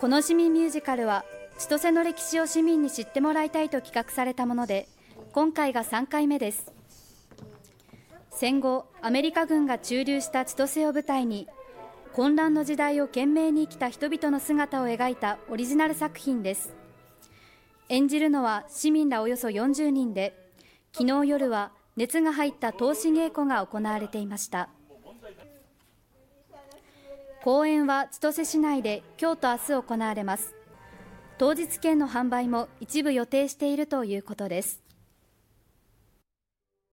この市民ミュージカルは千歳の歴史を市民に知ってもらいたいと企画されたもので今回が3回目です。戦後アメリカ軍が駐留した千歳を舞台に混乱の時代を懸命に生きた人々の姿を描いたオリジナル作品です。演じるのは市民らおよそ40人で昨日夜は熱が入った投資稽古が行われていました。公演は千歳市内で今日と明日行われます。当日券の販売も一部予定しているということです。